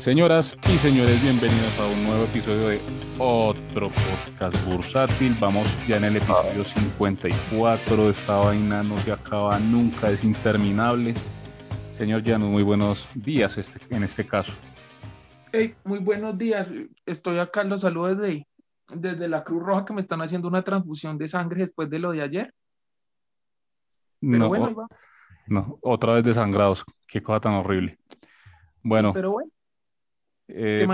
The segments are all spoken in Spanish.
Señoras y señores, bienvenidos a un nuevo episodio de otro podcast bursátil. Vamos ya en el episodio 54. Esta vaina no se acaba nunca, es interminable. Señor Llano, muy buenos días este, en este caso. Hey, muy buenos días. Estoy acá, los saludos desde, desde la Cruz Roja que me están haciendo una transfusión de sangre después de lo de ayer. Pero no, bueno, no, otra vez desangrados. Qué cosa tan horrible. Bueno. pero bueno. Eh,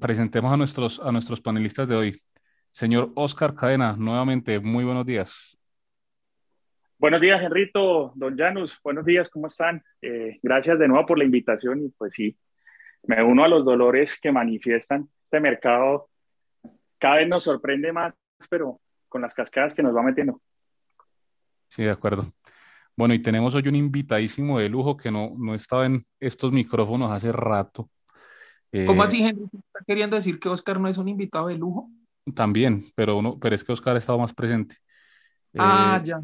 presentemos a nuestros, a nuestros panelistas de hoy. Señor Oscar Cadena, nuevamente, muy buenos días. Buenos días, Henrito, don Janus, buenos días, ¿cómo están? Eh, gracias de nuevo por la invitación y pues sí, me uno a los dolores que manifiestan este mercado. Cada vez nos sorprende más, pero con las cascadas que nos va metiendo. Sí, de acuerdo. Bueno, y tenemos hoy un invitadísimo de lujo que no, no estaba en estos micrófonos hace rato. ¿Cómo eh, así, Henry? ¿Está queriendo decir que Oscar no es un invitado de lujo? También, pero, uno, pero es que Oscar ha estado más presente. Ah, eh, ya.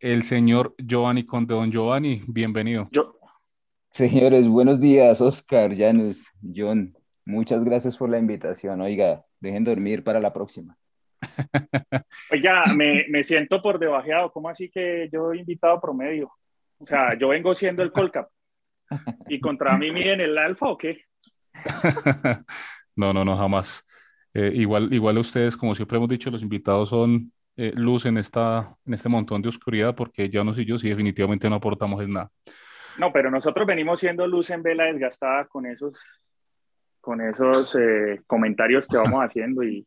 El señor Giovanni Conde. Don Giovanni, bienvenido. Yo. Señores, buenos días, Oscar, Janus, John. Muchas gracias por la invitación. Oiga, dejen dormir para la próxima. Oiga, me, me siento por debajeado. ¿Cómo así que yo he invitado promedio? O sea, yo vengo siendo el Colcap. ¿Y contra mí miden el alfa o qué? no, no, no, jamás. Eh, igual, igual ustedes, como siempre hemos dicho, los invitados son eh, luz en, esta, en este montón de oscuridad porque ya no y yo sí definitivamente no aportamos en nada. No, pero nosotros venimos siendo luz en vela desgastada con esos, con esos eh, comentarios que vamos haciendo y,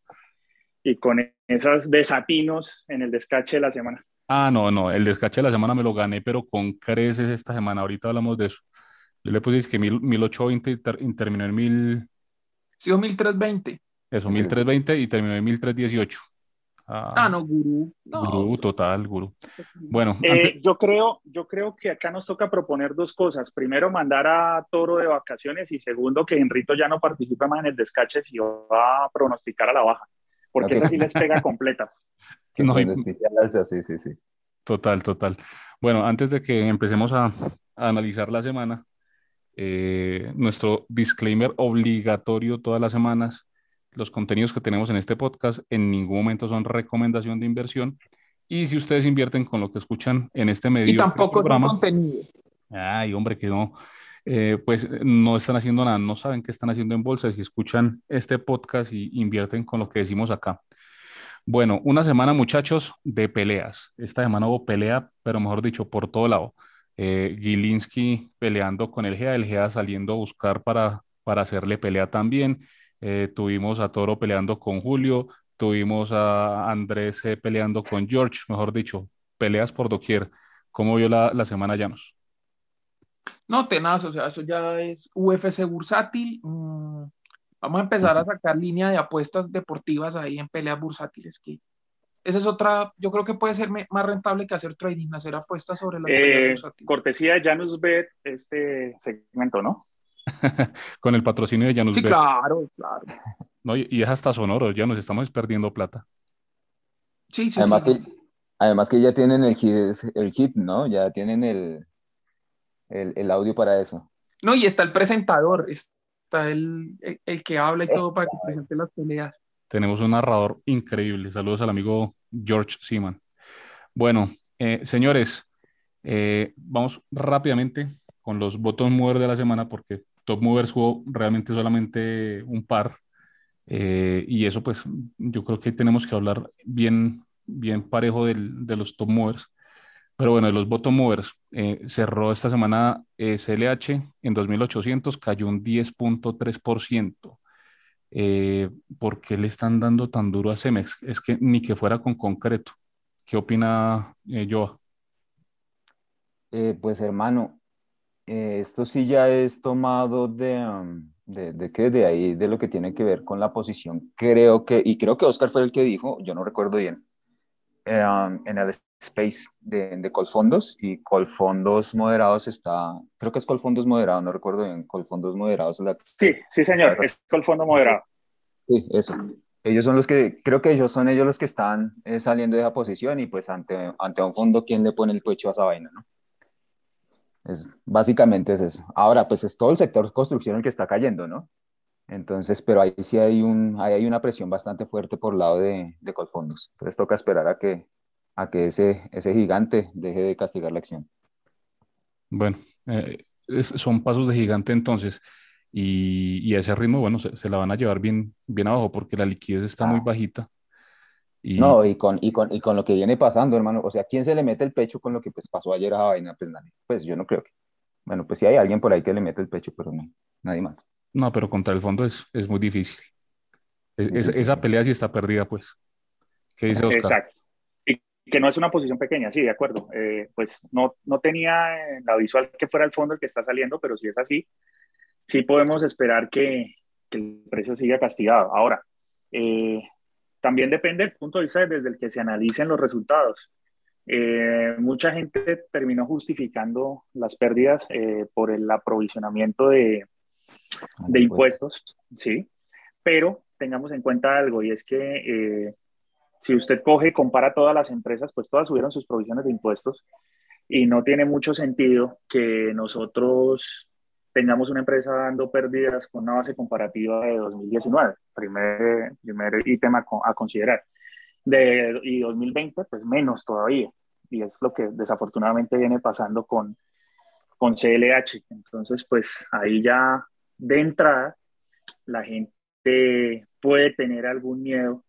y con esos desatinos en el descache de la semana. Ah, no, no, el descache de la semana me lo gané, pero con creces esta semana. Ahorita hablamos de eso. Yo le puse que 1820 y, terminó en 1000. Sí, 1320. Eso, 1320 y terminó en 1318. Ah, ah, no, gurú. gurú, total, gurú. Bueno, eh, yo, creo, yo creo que acá nos toca proponer dos cosas. Primero, mandar a Toro de vacaciones y segundo, que Enrito ya no participe más en el descache si va a pronosticar a la baja, porque esa sí les pega completa. No, sí, sí, sí. Total, total. Bueno, antes de que empecemos a, a analizar la semana, eh, nuestro disclaimer obligatorio todas las semanas. Los contenidos que tenemos en este podcast en ningún momento son recomendación de inversión. Y si ustedes invierten con lo que escuchan en este medio. Y tampoco programa, contenido. Ay, hombre, que no. Eh, pues no están haciendo nada, no saben qué están haciendo en bolsa si escuchan este podcast y invierten con lo que decimos acá. Bueno, una semana, muchachos, de peleas. Esta semana hubo pelea, pero mejor dicho, por todo lado eh, Gilinski peleando con el GEA, el GEA saliendo a buscar para, para hacerle pelea también. Eh, tuvimos a Toro peleando con Julio, tuvimos a Andrés peleando con George, mejor dicho, peleas por doquier. ¿Cómo vio la, la semana Llanos? No, tenaz, o sea, eso ya es UFC bursátil. Mm, vamos a empezar a sacar línea de apuestas deportivas ahí en peleas bursátiles que esa es otra, yo creo que puede ser más rentable que hacer trading, hacer apuestas sobre la eh, Cortesía de Janus Bet, este segmento, ¿no? Con el patrocinio de Janus sí, claro, claro. No, y es hasta sonoro, ya nos estamos perdiendo plata. Sí, sí, además sí. Que, además que ya tienen el hit, el hit ¿no? Ya tienen el, el, el, audio para eso. No, y está el presentador, está el, el, el que habla y todo para que presente las peleas. Tenemos un narrador increíble. Saludos al amigo George Seaman. Bueno, eh, señores, eh, vamos rápidamente con los bottom movers de la semana porque top movers jugó realmente solamente un par. Eh, y eso pues yo creo que tenemos que hablar bien, bien parejo del, de los top movers. Pero bueno, de los bottom movers, cerró esta semana SLH en 2.800, cayó un 10.3% eh, ¿por qué le están dando tan duro a Cemex? Es que ni que fuera con concreto. ¿Qué opina eh, Joa? Eh, pues hermano, eh, esto sí ya es tomado de, de, de, qué, de ahí, de lo que tiene que ver con la posición. Creo que, y creo que Oscar fue el que dijo, yo no recuerdo bien, um, en el space de, de Colfondos y Colfondos moderados está, creo que es Colfondos moderado, no recuerdo bien, Colfondos moderados. La, sí, sí señor, es Colfondo moderado. Sí, eso. Ellos son los que, creo que ellos son ellos los que están eh, saliendo de esa posición y pues ante, ante un fondo, ¿quién le pone el pecho a esa vaina, no? Es, básicamente es eso. Ahora, pues es todo el sector construcción el que está cayendo, ¿no? Entonces, pero ahí sí hay, un, ahí hay una presión bastante fuerte por lado de, de Colfondos. Entonces toca esperar a que, a que ese, ese gigante deje de castigar la acción. Bueno, eh, son pasos de gigante entonces. Y, y a ese ritmo, bueno, se, se, la van a llevar bien, bien abajo porque la liquidez está muy ah. bajita. Y... No, y con, y, con, y con lo que viene pasando, hermano, o sea, ¿quién se le mete el pecho con lo que pues, pasó ayer a vaina? Pues nadie, pues yo no creo que, bueno, pues sí hay alguien por ahí que le mete el pecho, pero no, nadie más. No, pero contra el fondo es, es muy difícil. Es, esa pelea sí está perdida, pues. ¿Qué dice Oscar? Exacto. Y que no es una posición pequeña, sí, de acuerdo. Eh, pues no, no tenía en la visual que fuera el fondo el que está saliendo, pero si es así, sí podemos esperar que, que el precio siga castigado. Ahora, eh, también depende del punto de vista desde el que se analicen los resultados. Eh, mucha gente terminó justificando las pérdidas por el aprovisionamiento de, de impuestos, sí, pero tengamos en cuenta algo y es que eh, si usted coge y compara todas las empresas, pues todas subieron sus provisiones de impuestos y no tiene mucho sentido que nosotros tengamos una empresa dando pérdidas con una base comparativa de 2019, primer, primer ítem a, a considerar. De, y 2020, pues menos todavía. Y es lo que desafortunadamente viene pasando con, con CLH. Entonces, pues ahí ya de entrada la gente puede tener algún miedo,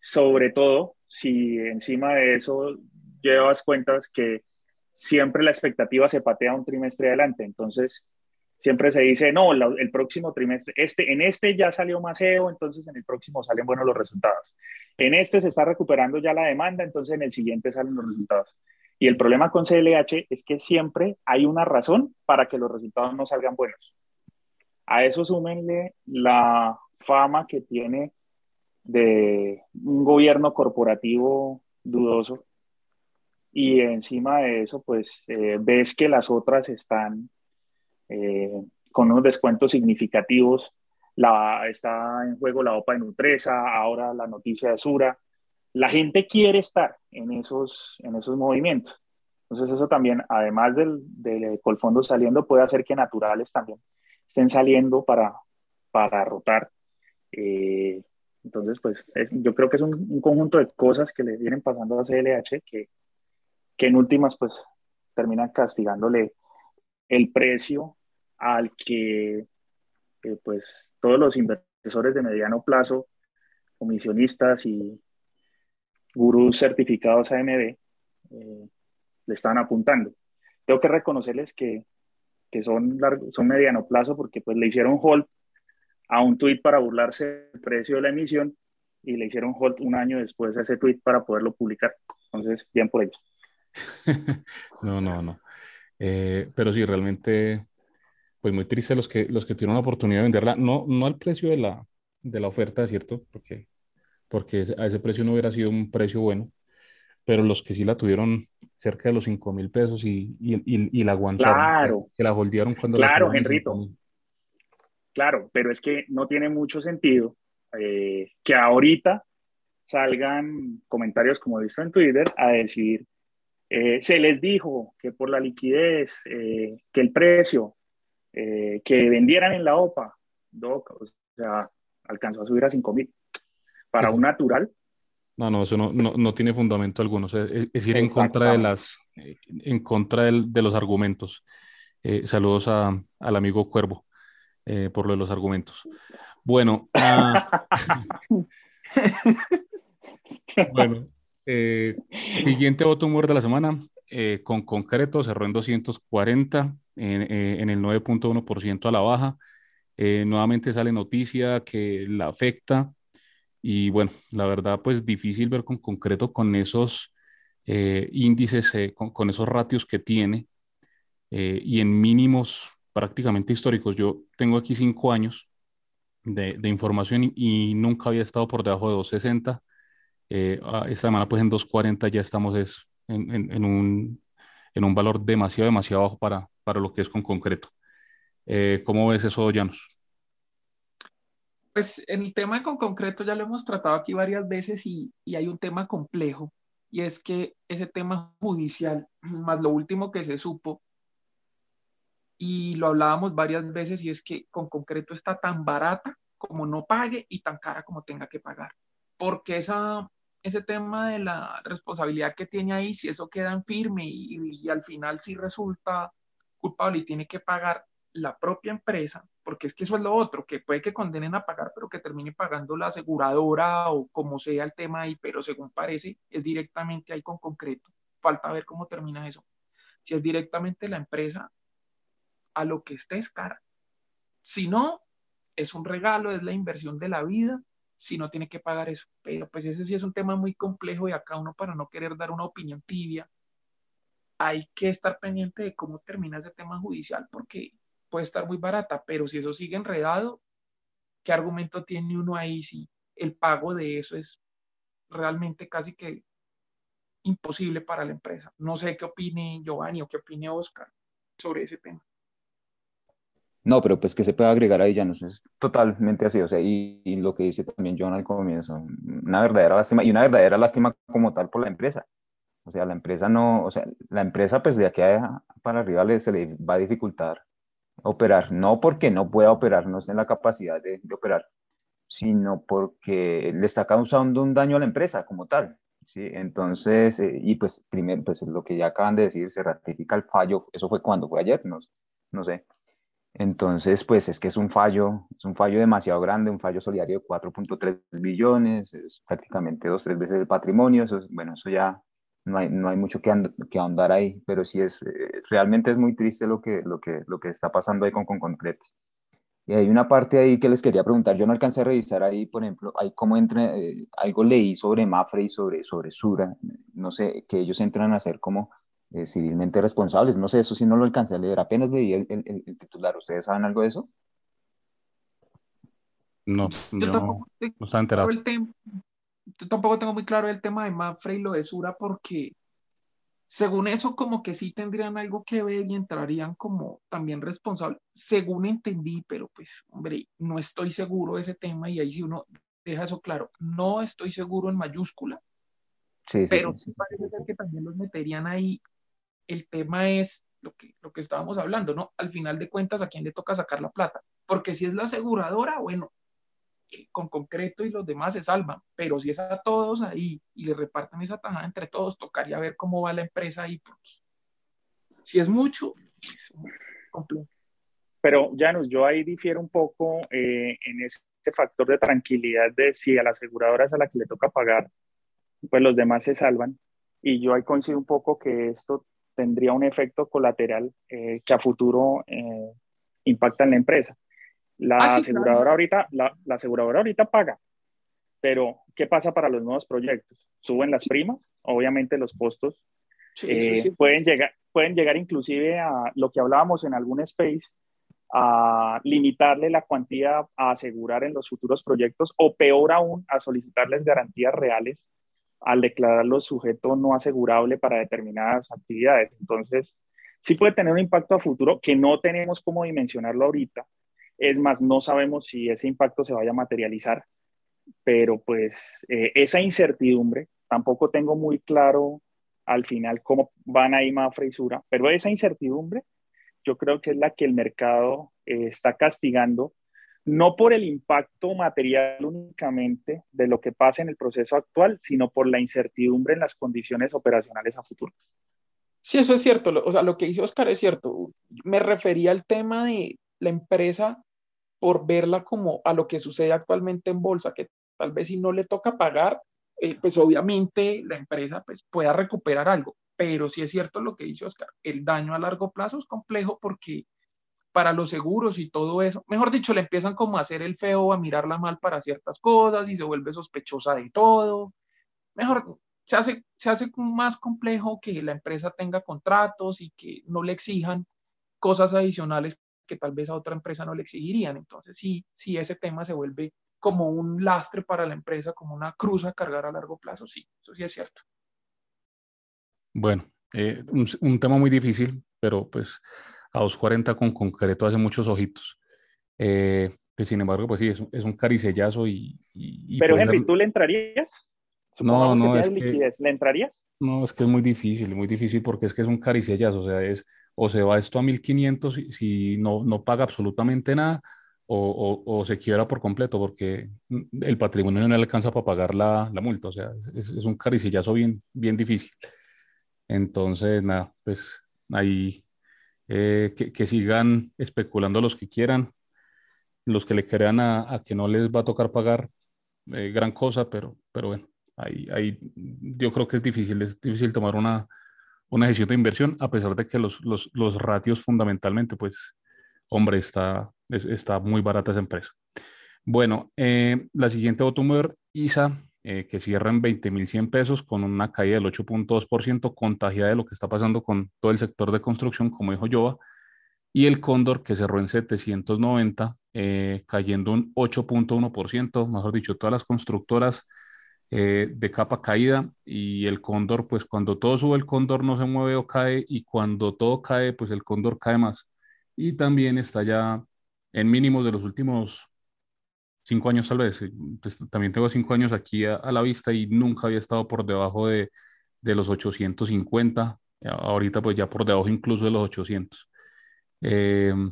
sobre todo si encima de eso llevas cuentas que siempre la expectativa se patea un trimestre adelante. Entonces, siempre se dice, no, el próximo trimestre, este, en este ya salió más EO, entonces en el próximo salen buenos los resultados. En este se está recuperando ya la demanda, entonces en el siguiente salen los resultados. Y el problema con CLH es que siempre hay una razón para que los resultados no salgan buenos. A eso súmenle la fama que tiene de un gobierno corporativo dudoso y encima de eso, pues eh, ves que las otras están eh, con unos descuentos significativos. La, está en juego la OPA de Nutresa, ahora la noticia de Sura. La gente quiere estar en esos, en esos movimientos. Entonces eso también, además del, del Colfondo saliendo, puede hacer que naturales también estén saliendo para, para rotar. Eh, entonces, pues yo creo que es un, un, conjunto de cosas que le vienen pasando a CLH que, que en últimas, pues terminan castigándole el precio al que pues todos los inversores de mediano plazo, comisionistas y gurús certificados AMD eh, le están apuntando. Tengo que reconocerles que, que son, son mediano plazo porque pues le hicieron hold a un tweet para burlarse del precio de la emisión y le hicieron hold un año después a ese tweet para poderlo publicar. Entonces, bien por ellos. no, no, no. Eh, pero sí, realmente, pues muy triste los que, los que tienen la oportunidad de venderla, no, no al precio de la, de la oferta, ¿cierto? Porque, porque a ese precio no hubiera sido un precio bueno, pero los que sí la tuvieron cerca de los 5 mil pesos y, y, y, la aguantaron, claro. que la holdearon cuando Claro, Henrito. Claro, pero es que no tiene mucho sentido eh, que ahorita salgan comentarios como he visto en Twitter a decir eh, se les dijo que por la liquidez, eh, que el precio, que vendieran en la OPA, o sea, alcanzó a subir a 5 mil. Para un natural. No, no, eso no, no, tiene fundamento alguno. es, ir en contra de las, en contra de los argumentos. saludos a, al amigo Cuervo por lo de los argumentos. Bueno, ah, bueno, eh, siguiente voto humor de la semana, eh, con concreto, cerró en 240, en, eh, en el 9.1% a la baja. nuevamente sale noticia que la afecta y bueno, la verdad pues difícil ver con concreto con esos índices, con, con, esos ratios que tiene y en mínimos prácticamente históricos. Yo tengo aquí cinco años de, información y, nunca había estado por debajo de 260 eh, ah, esta semana pues en 2.40 ya estamos es, en, en, un, en, un, valor demasiado, demasiado bajo para, para lo que es con concreto. Eh, ¿Cómo ves eso, Llanos? Pues el tema con concreto ya lo hemos tratado aquí varias veces y, y hay un tema complejo y es que ese tema judicial, más lo último que se supo, y lo hablábamos varias veces y es que con concreto está tan barata como no pague y tan cara como tenga que pagar. Porque esa, ese tema de la responsabilidad que tiene ahí, si eso queda en firme y, y al final si resulta culpable y tiene que pagar la propia empresa, porque es que eso es lo otro, que puede que condenen a pagar, pero que termine pagando la aseguradora o como sea el tema ahí, pero según parece, es directamente ahí con concreto. Falta ver cómo termina eso. Si es directamente la empresa, a lo que esté es cara. Si no, es un regalo, es la inversión de la vida, si no tiene que pagar eso. Pero pues ese sí es un tema muy complejo y acá uno para no querer dar una opinión tibia, hay que estar pendiente de cómo termina ese tema judicial porque puede estar muy barata, pero si eso sigue enredado, ¿qué argumento tiene uno ahí si el pago de eso es realmente casi que imposible para la empresa? No sé qué opine Giovanni o qué opine Oscar sobre ese tema. No, pero pues que se puede agregar ahí ya no es totalmente así, o sea, y, y, lo que dice también John al comienzo, una verdadera lástima y una verdadera lástima como tal por la empresa. O sea, la empresa no, o sea, la empresa pues de aquí para arriba le, se le va a dificultar operar, no porque no pueda operar, no esté en la capacidad de, operar, sino porque le está causando un daño a la empresa como tal. ¿sí? Entonces, eh, y pues primero, pues lo que ya acaban de decir, se ratifica el fallo, eso fue cuando fue ayer, no, no sé. Entonces, pues es que es un fallo, es un fallo demasiado grande, un fallo solidario de 4.3 billones, es prácticamente dos, tres veces el patrimonio, eso, bueno, eso ya no hay, no hay mucho que, que ahondar ahí, pero sí es, eh, realmente es muy triste lo que, lo que, lo que está pasando ahí con, con Concrete. Y hay una parte ahí que les quería preguntar, yo no alcancé a revisar ahí, por ejemplo, hay cómo entra, eh, algo leí sobre Mafre y sobre, sobre Sura, no sé, que ellos entran a ser como eh, civilmente responsables, no sé, eso sí no lo alcancé a leer, apenas leí el, el, el titular, ¿ustedes saben algo de eso? No, yo, yo tampoco no estaba enterado. El tema, tampoco tengo muy claro el tema de Mafre y lo de Sura porque según eso como que sí tendrían algo que ver y entrarían como también responsables, según entendí, pero pues hombre, no estoy seguro de ese tema y ahí sí uno deja eso claro, no estoy seguro en mayúscula, sí, pero sí, sí, sí parece ser que también los meterían ahí. El tema es lo que, lo que estábamos hablando, ¿no? Al final de cuentas, ¿a quién le toca sacar la plata? Porque si es la aseguradora, bueno, con concreto y los demás se salvan, pero si es a todos ahí y le reparten esa tajada entre todos, tocaría ver cómo va la empresa ahí, porque si es mucho, es complejo. Pero, Janus, yo ahí difiero un poco eh, en ese factor de tranquilidad de si a la aseguradora es a la que le toca pagar, pues los demás se salvan. Y yo ahí coincido un poco que esto tendría un efecto colateral eh, que a futuro eh, impacta en la empresa. La, ah, sí, aseguradora claro. ahorita, la, la, aseguradora ahorita paga, pero ¿qué pasa para los nuevos proyectos? Suben las primas, obviamente los costos sí, eh, sí, pueden, llegar, pueden llegar inclusive a lo que hablábamos en algún space, a limitarle la cuantía a asegurar en los futuros proyectos o peor aún, a solicitarles garantías reales al declararlo sujeto no asegurable para determinadas actividades. Entonces, sí puede tener un impacto a futuro que no tenemos cómo dimensionarlo ahorita, es más, no sabemos si ese impacto se vaya a materializar, pero pues eh, esa incertidumbre, tampoco tengo muy claro al final cómo van a ir Mafra y Sura, pero esa incertidumbre yo creo que es la que el mercado eh, está castigando, no por el impacto material únicamente de lo que pasa en el proceso actual, sino por la incertidumbre en las condiciones operacionales a futuro. Sí, eso es cierto. O sea, lo que dice Oscar es cierto. Me refería al tema de la empresa por verla como a lo que sucede actualmente en bolsa, que tal vez si no le toca pagar, eh, pues obviamente la empresa pues pueda recuperar algo. Pero sí es cierto lo que dice Oscar, el daño a largo plazo es complejo porque para los seguros y todo eso, mejor dicho, le empiezan como a hacer el feo, a mirarla mal para ciertas cosas y se vuelve sospechosa de todo. Mejor, se hace, se hace más complejo que la empresa tenga contratos y que no le exijan cosas adicionales que tal vez a otra empresa no le exigirían. Entonces, sí, sí, ese tema se vuelve como un lastre para la empresa, como una cruz a cargar a largo plazo, sí, eso sí es cierto. Bueno, eh, un, un, tema muy difícil, pero pues a 2.40 con concreto hace muchos ojitos. Eh, pues, sin embargo, pues sí, es, es un caricellazo y... y, y pero Henry, ¿tú le entrarías? No, no, es que. ¿Le entrarías? No, es que es muy difícil, muy difícil porque es que es un caricellazo, o sea, es o se va esto a 1500 si, si no, no paga absolutamente nada, o, o, se quiebra por completo porque el patrimonio no le alcanza para pagar la, la multa. O sea, es, es, un caricillazo bien, bien difícil. Entonces, nada, pues ahí eh, que, que, sigan especulando los que quieran, los que le crean a, a que no les va a tocar pagar eh, gran cosa, pero, pero bueno, ahí, ahí yo creo que es difícil, es difícil tomar una, una decisión de inversión, a pesar de que los, los, los ratios fundamentalmente, pues, hombre, está, está muy barata esa empresa. Bueno, eh, la siguiente Automover, ISA, eh, que cierra en 20.100 pesos con una caída del 8.2%, contagiada de lo que está pasando con todo el sector de construcción, como dijo Jova, y el Cóndor, que cerró en 790, eh, cayendo un 8.1%, mejor dicho, todas las constructoras de capa caída y el cóndor, pues cuando todo sube el cóndor no se mueve o cae y cuando todo cae, pues el cóndor cae más. Y también está ya en mínimos de los últimos cinco años tal vez. Pues, también tengo cinco años aquí a, la vista y nunca había estado por debajo de, de, los 850. Ahorita pues ya por debajo incluso de los 800. Em,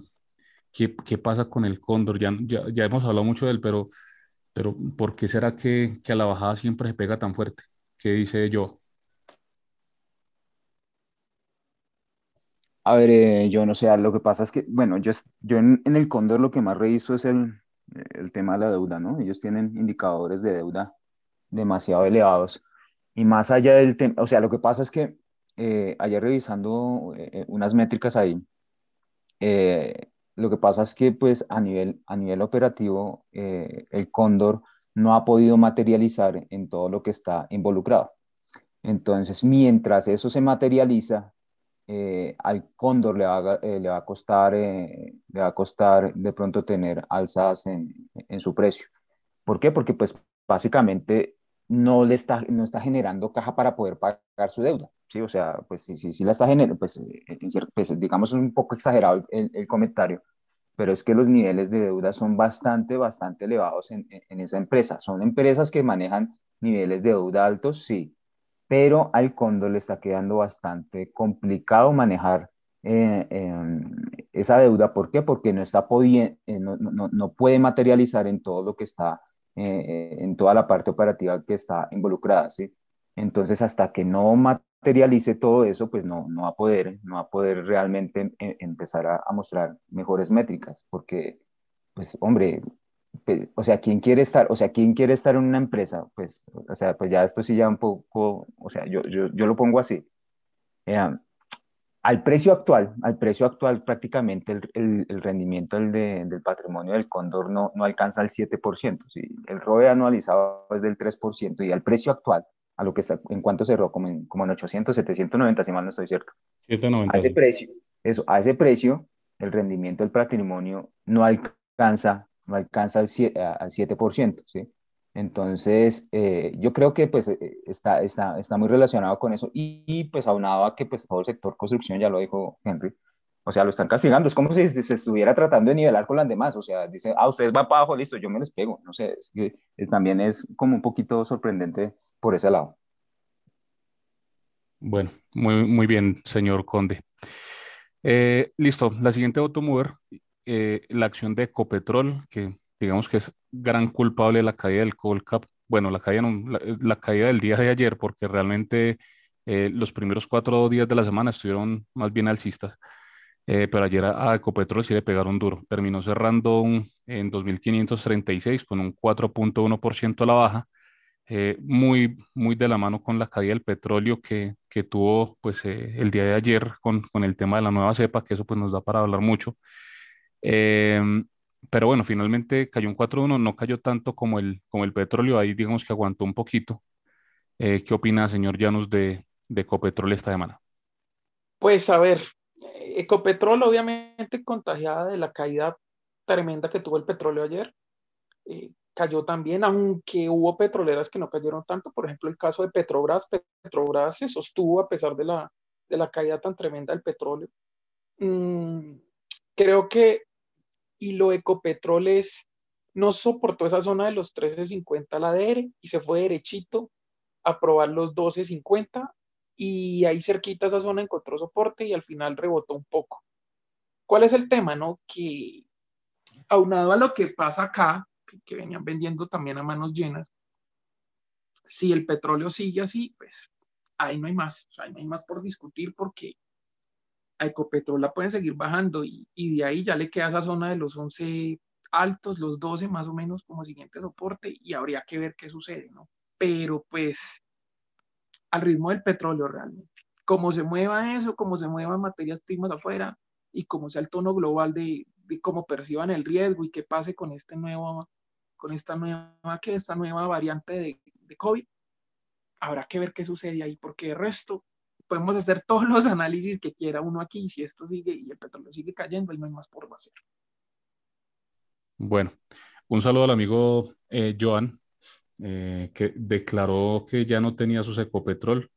¿qué, ¿qué, pasa con el cóndor? Ya, ya, ya, hemos hablado mucho de él, pero, pero ¿por qué será que, a la bajada siempre se pega tan fuerte? ¿Qué dice yo? A ver, eh, yo no sé, lo que pasa es que, bueno, yo, en, el Cóndor lo que más reviso es el, el tema de la deuda, ¿no? Ellos tienen indicadores de deuda demasiado elevados. Y más allá del tema, o sea, lo que pasa es que eh, ayer revisando eh, unas métricas ahí, lo que pasa es que pues a nivel, a nivel operativo el Cóndor no ha podido materializar en todo lo que está involucrado. Entonces, mientras eso se materializa, eh, al cóndor le va, eh, le va a costar, eh, le va a costar de pronto tener alzas en, en, su precio. ¿Por qué? Porque pues básicamente no le está, no está generando caja para poder pagar su deuda. ¿Sí? O sea, pues sí, sí, sí la está generando, pues, pues, digamos es un poco exagerado el, el, comentario, pero es que los niveles de deuda son bastante, bastante elevados en, en esa empresa. Son empresas que manejan niveles de deuda altos, sí, pero al Cóndor le está quedando bastante complicado manejar eh, em, esa deuda. ¿Por qué? Porque no, está eh, no, no, no, puede materializar en todo lo que está, eh, en toda la parte operativa que está involucrada, ¿sí? Entonces, hasta que no materialice todo eso, pues no, no va a poder, no va a poder realmente empezar a, a mostrar mejores métricas, porque, pues, hombre, pues, o sea, ¿quién quiere estar, o sea, quién quiere estar en una empresa? Pues, o sea, pues ya esto sí ya un poco, o sea, yo, yo, yo lo pongo así. Eh, al precio actual, al precio actual prácticamente el, el, rendimiento del, del, patrimonio del cóndor no, no alcanza el 7%. ¿sí? El ROE anualizado es del 3% y al precio actual, a lo que está, en cuánto cerró, como en, como en 800, 790, si mal no estoy cierto. 790. A ese precio, eso, a ese precio, el rendimiento del patrimonio no alcanza no alcanza al 7%, ¿sí? Entonces, eh, yo creo que pues eh, está, está, está muy relacionado con eso y, pues aunado a que pues todo el sector construcción, ya lo dijo Henry, o sea, lo están castigando, es como si se estuviera tratando de nivelar con las demás, o sea, dice, ah, ustedes van para abajo, listo, yo me les pego, no sé, es que también es como un poquito sorprendente por ese lado. Bueno, muy, muy bien, señor Conde. Eh, listo, la siguiente automover eh, la acción de Ecopetrol, que digamos que es gran culpable de la caída del Colcap, bueno, la caída, la, caída del día de ayer, porque realmente eh, los primeros cuatro días de la semana estuvieron más bien alcistas, eh, pero ayer a, Ecopetrol sí le pegaron duro, terminó cerrando un, en 2.536 con un 4.1% a la baja, muy, muy de la mano con la caída del petróleo que, que tuvo pues, el día de ayer con, con el tema de la nueva cepa, que eso pues, nos da para hablar mucho. Em, pero bueno, finalmente cayó un 4-1, no cayó tanto como el, como el petróleo, ahí digamos que aguantó un poquito. Eh, ¿Qué opina, señor Llanos, de, de Ecopetrol esta semana? Pues a ver, Ecopetrol obviamente contagiada de la caída tremenda que tuvo el petróleo ayer. Eh, cayó también, aunque hubo petroleras que no cayeron tanto, por ejemplo el caso de Petrobras, Petrobras se sostuvo a pesar de la, de la caída tan tremenda del petróleo. Mm, creo que y lo Ecopetroles no soportó esa zona de los 13.50 la DR y se fue derechito a probar los 12.50 y ahí cerquita esa zona encontró soporte y al final rebotó un poco. ¿Cuál es el tema? No? Que aunado a lo que pasa acá, que, venían vendiendo también a manos llenas, si el petróleo sigue así, pues ahí no hay más, ahí no hay más por discutir porque a Ecopetrol la pueden seguir bajando y, y, de ahí ya le queda esa zona de los 11 altos, los 12 más o menos como siguiente soporte y habría que ver qué sucede, ¿no? Pero pues al ritmo del petróleo realmente. Como se mueva eso, como se muevan materias primas afuera y como sea el tono global de, de cómo perciban el riesgo y qué pase con este nuevo, con esta nueva, que esta nueva variante de, de COVID, habrá que ver qué sucede ahí, porque el resto podemos hacer todos los análisis que quiera uno aquí, si esto sigue y el petróleo sigue cayendo, y no hay más por hacer. Bueno, un saludo al amigo eh, Joan, eh, que declaró que ya no tenía su Ecopetrol.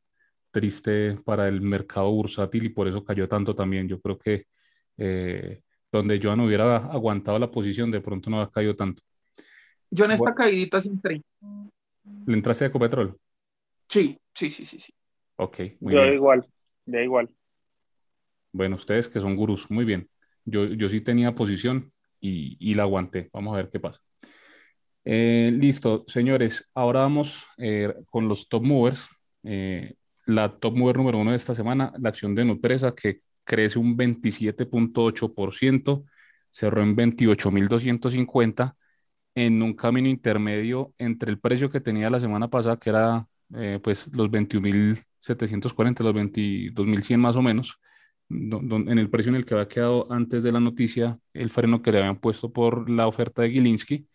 Triste para el mercado bursátil y por eso cayó tanto también. Yo creo que eh, donde Joan hubiera aguantado la posición, de pronto no ha caído tanto. Yo en esta caídita sí entré. ¿Le entraste a Ecopetrol? Sí, sí, sí, sí, sí. Ok, muy yo igual, ya igual. Bueno, ustedes que son gurús, muy bien. Yo, yo sí tenía posición y, y la aguanté. Vamos a ver qué pasa. Eh, listo, señores. Ahora vamos eh, con los top movers. Eh, la top mover número uno de esta semana, la acción de Nutresa, que crece un 27.8%, cerró en 28.250 en un camino intermedio entre el precio que tenía la semana pasada, que era pues los 21.740, los 22.100 más o menos, en el precio en el que había quedado antes de la noticia el freno que le habían puesto por la oferta de Gilinski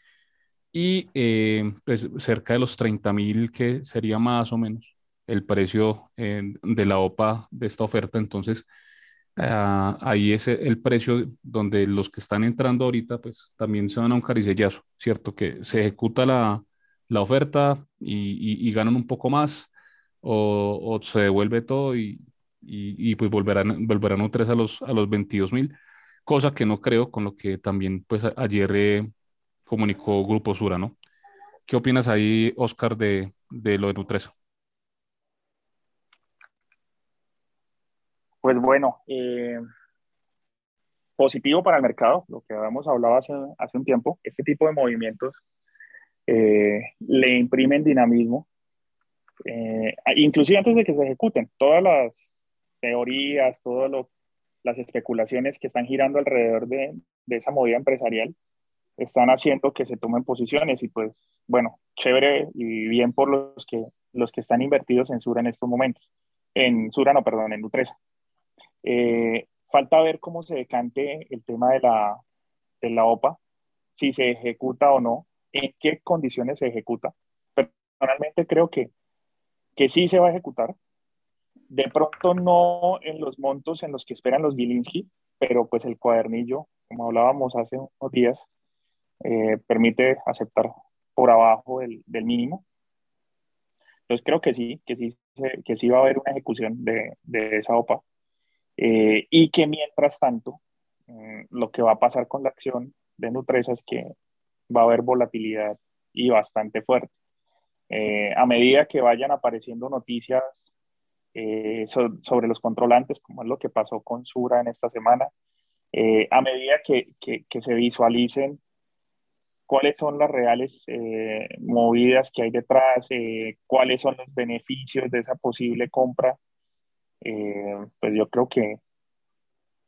y eh, pues cerca de los 30 mil que sería más o menos el precio eh, de la OPA de esta oferta. Entonces, ah, ahí es el precio donde los que están entrando ahorita, pues también se van a un caricellazo, ¿cierto? Que se ejecuta la, la oferta y, ganan un poco más o, se devuelve todo y, pues volverán, volverán otra a los, a los 22 mil, cosa que no creo con lo que también pues ayer... Eh, comunicó Grupo Sura, ¿no? ¿Qué opinas ahí, Oscar, de, de lo de Nutresa? Pues bueno, eh, positivo para el mercado, lo que habíamos hablado hace, hace un tiempo, este tipo de movimientos eh, le imprimen dinamismo, eh, inclusive antes de que se ejecuten, todas las teorías, todas las especulaciones que están girando alrededor de, de esa movida empresarial, están haciendo que se tomen posiciones y pues bueno, chévere y bien por los que, los que están invertidos en Sura en estos momentos. En Sura, no, perdón, en Nutresa. Eh, falta ver cómo se decante el tema de la, de la OPA, si se ejecuta o no, en qué condiciones se ejecuta. Personalmente creo que, que sí se va a ejecutar. De pronto no en los montos en los que esperan los Gilinski, pero pues el cuadernillo, como hablábamos hace unos días, eh, permite aceptar por abajo del, del, mínimo. Entonces creo que sí, que sí, que sí va a haber una ejecución de, de esa OPA eh, y que mientras tanto mm, lo que va a pasar con la acción de Nutresa es que va a haber volatilidad y bastante fuerte. Eh, a medida que vayan apareciendo noticias sobre los controlantes, como es lo que pasó con Sura en esta semana, a medida que, que, que se visualicen cuáles son las reales eh, movidas que hay detrás, eh, cuáles son los beneficios de esa posible compra, eh, pues yo creo que,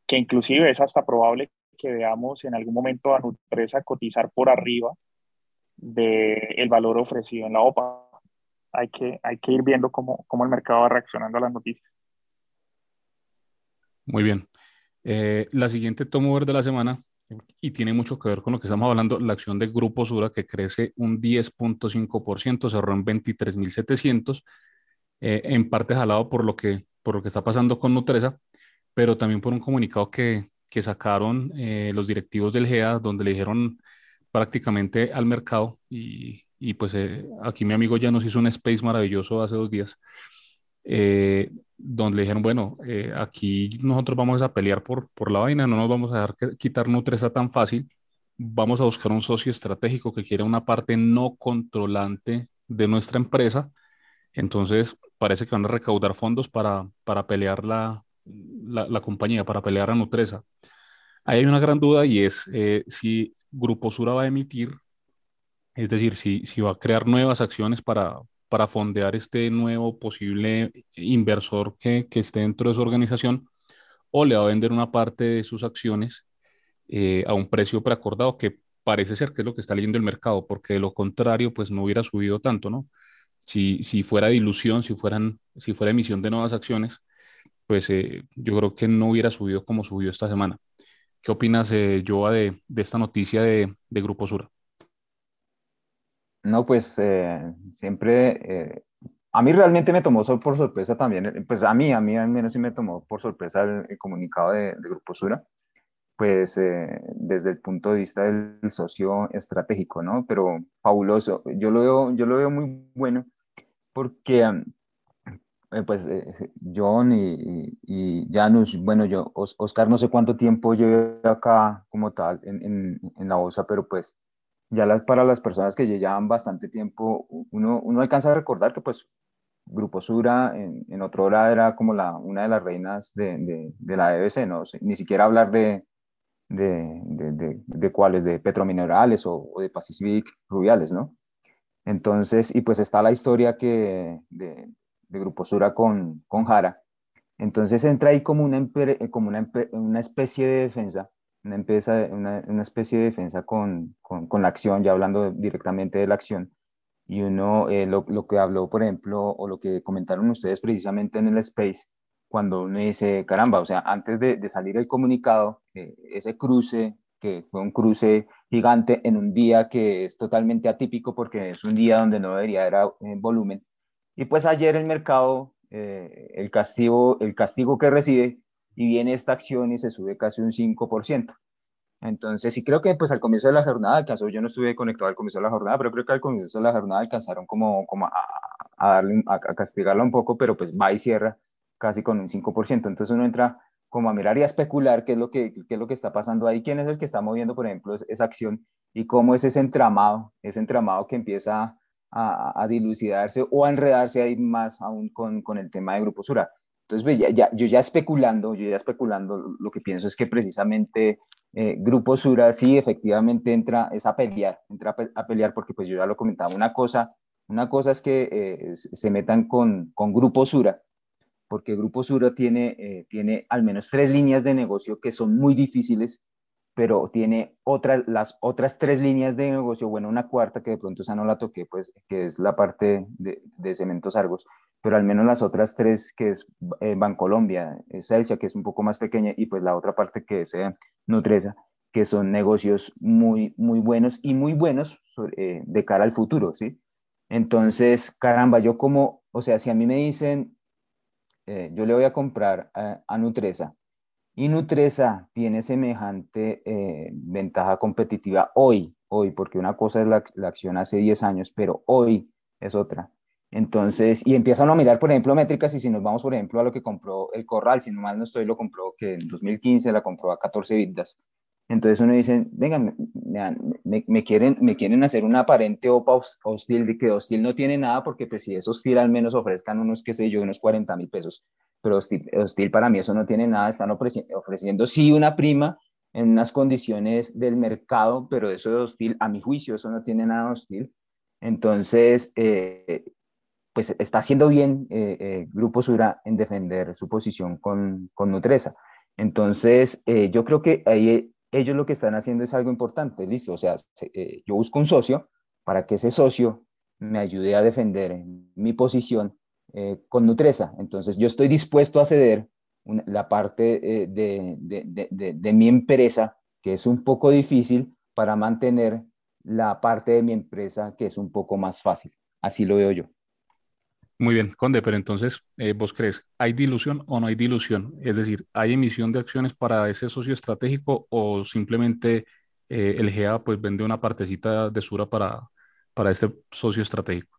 que inclusive es hasta probable que veamos en algún momento a Nutresa cotizar por arriba del valor ofrecido en la OPA. Hay que, hay que ir viendo cómo, cómo el mercado va reaccionando a las noticias. Muy bien. la siguiente tomo de la semana y tiene mucho que ver con lo que estamos hablando, la acción de Grupo Sura que crece un 10.5%, cerró en 23.700, eh, en parte jalado por lo, que, por lo que está pasando con Nutresa, pero también por un comunicado que, que sacaron eh, los directivos del GEA, donde le dijeron prácticamente al mercado, y, y pues eh, aquí mi amigo ya nos hizo un space maravilloso hace dos días, eh, donde le dijeron, bueno, eh, aquí nosotros vamos a pelear por, por la vaina, no nos vamos a dejar quitar Nutresa tan fácil, vamos a buscar un socio estratégico que quiera una parte no controlante de nuestra empresa. Entonces, parece que van a recaudar fondos para, para pelear la, la, compañía, para pelear a Nutresa. Ahí hay una gran duda y es eh, si Grupo Sura va a emitir, es decir, si, si va a crear nuevas acciones para, para fondear este nuevo posible inversor que, que esté dentro de su organización o le va a vender una parte de sus acciones eh, a un precio preacordado que parece ser que es lo que está leyendo el mercado, porque de lo contrario, pues no hubiera subido tanto, ¿no? Si, si fuera dilución, si, fueran, si fuera emisión de nuevas acciones, pues eh, yo creo que no hubiera subido como subió esta semana. ¿Qué opinas, eh, Joa, de, de, esta noticia de, de Grupo Sura? No, pues eh, siempre, a mí realmente me tomó por sorpresa también, pues a mí, a mí al menos sí me tomó por sorpresa el, comunicado de, de, Grupo Sura, pues desde el punto de vista del socio estratégico, ¿no? Pero fabuloso, yo lo veo, yo lo veo muy bueno porque eh, pues eh, John y, y, Janus, bueno, yo, Oscar, no sé cuánto tiempo llevo acá como tal en, en, la bolsa, pero pues ya las, para las personas que llevan bastante tiempo, uno, uno alcanza a recordar que pues Grupo Sura en, en otro hora era como la, una de las reinas de, de, de la EBC, ¿no? Ni siquiera hablar de, de, de, de, cuáles, de Petrominerales o, o, de Pacific Rubiales, ¿no? Entonces, y pues está la historia que de, de Grupo Sura con, con Jara. Entonces entra ahí como una, como una, una especie de defensa, una, empresa, una, una especie de defensa con, con, con, la acción, ya hablando directamente de la acción. Y uno, eh, lo, lo, que habló, por ejemplo, o lo que comentaron ustedes precisamente en el Space, cuando uno dice, caramba, o sea, antes de, de salir el comunicado, eh, ese cruce, que fue un cruce gigante en un día que es totalmente atípico porque es un día donde no debería haber eh, volumen, y pues ayer el mercado, eh, el, castigo, el castigo que recibe, y viene esta acción y se sube casi un 5%. Entonces, sí creo que pues al comienzo de la jornada alcanzó, yo no estuve conectado al comienzo de la jornada, pero creo que al comienzo de la jornada alcanzaron como, como a, a darle, a, a castigarla un poco, pero pues va y cierra casi con un 5%. Entonces uno entra como a mirar y a especular qué es lo que, qué es lo que está pasando ahí, quién es el que está moviendo, por ejemplo, esa acción y cómo es ese entramado, ese entramado que empieza a, dilucidarse o a enredarse ahí más aún con, con el tema de Grupo Sura. Entonces, pues ya, ya, yo ya especulando, yo ya especulando, lo que pienso es que precisamente eh, Grupo Sura sí efectivamente entra es a pelear, entra a, pelear porque pues yo ya lo comentaba, una cosa, una cosa es que eh, se metan con, con Grupo Sura, porque Grupo Sura tiene, eh, tiene al menos tres líneas de negocio que son muy difíciles pero tiene otras, las otras tres líneas de negocio, bueno, una cuarta que de pronto esa no la toqué, pues, que es la parte de, de Cementos Argos, pero al menos las otras tres, que es eh, Bancolombia, Celsia, que es un poco más pequeña, y pues la otra parte que es eh, Nutresa, que son negocios muy, muy buenos y muy buenos eh, de cara al futuro, ¿sí? Entonces, caramba, yo como, o sea, si a mí me dicen, eh, yo le voy a comprar a, a Nutresa, y Nutresa tiene semejante eh, ventaja competitiva hoy, hoy, porque una cosa es la, acción hace 10 años, pero hoy es otra. Entonces, y empiezan a mirar, por ejemplo, métricas, y si nos vamos, por ejemplo, a lo que compró el Corral, si no mal no estoy, lo compró que en 2015 la compró a 14 vidas. Entonces uno dice, vengan, me, me, quieren, me quieren hacer una aparente OPA hostil, de que hostil no tiene nada, porque pues si es hostil al menos ofrezcan unos, qué sé yo, unos 40 mil pesos pero hostil, para mí eso no tiene nada, están ofreciendo sí una prima en unas condiciones del mercado, pero eso de hostil, a mi juicio, eso no tiene nada hostil. Entonces, eh, pues está haciendo bien eh, eh, Grupo Sura en defender su posición con, con Nutresa. Entonces, yo creo que ahí ellos lo que están haciendo es algo importante, listo, o sea, yo busco un socio para que ese socio me ayude a defender mi posición eh, con Nutresa. Entonces, yo estoy dispuesto a ceder la parte eh, de, de, de, de, mi empresa, que es un poco difícil, para mantener la parte de mi empresa, que es un poco más fácil. Así lo veo yo. Muy bien, Conde, pero entonces, eh, ¿vos crees, hay dilución o no hay dilución? Es decir, ¿hay emisión de acciones para ese socio estratégico o simplemente el GA pues vende una partecita de Sura para, para este socio estratégico?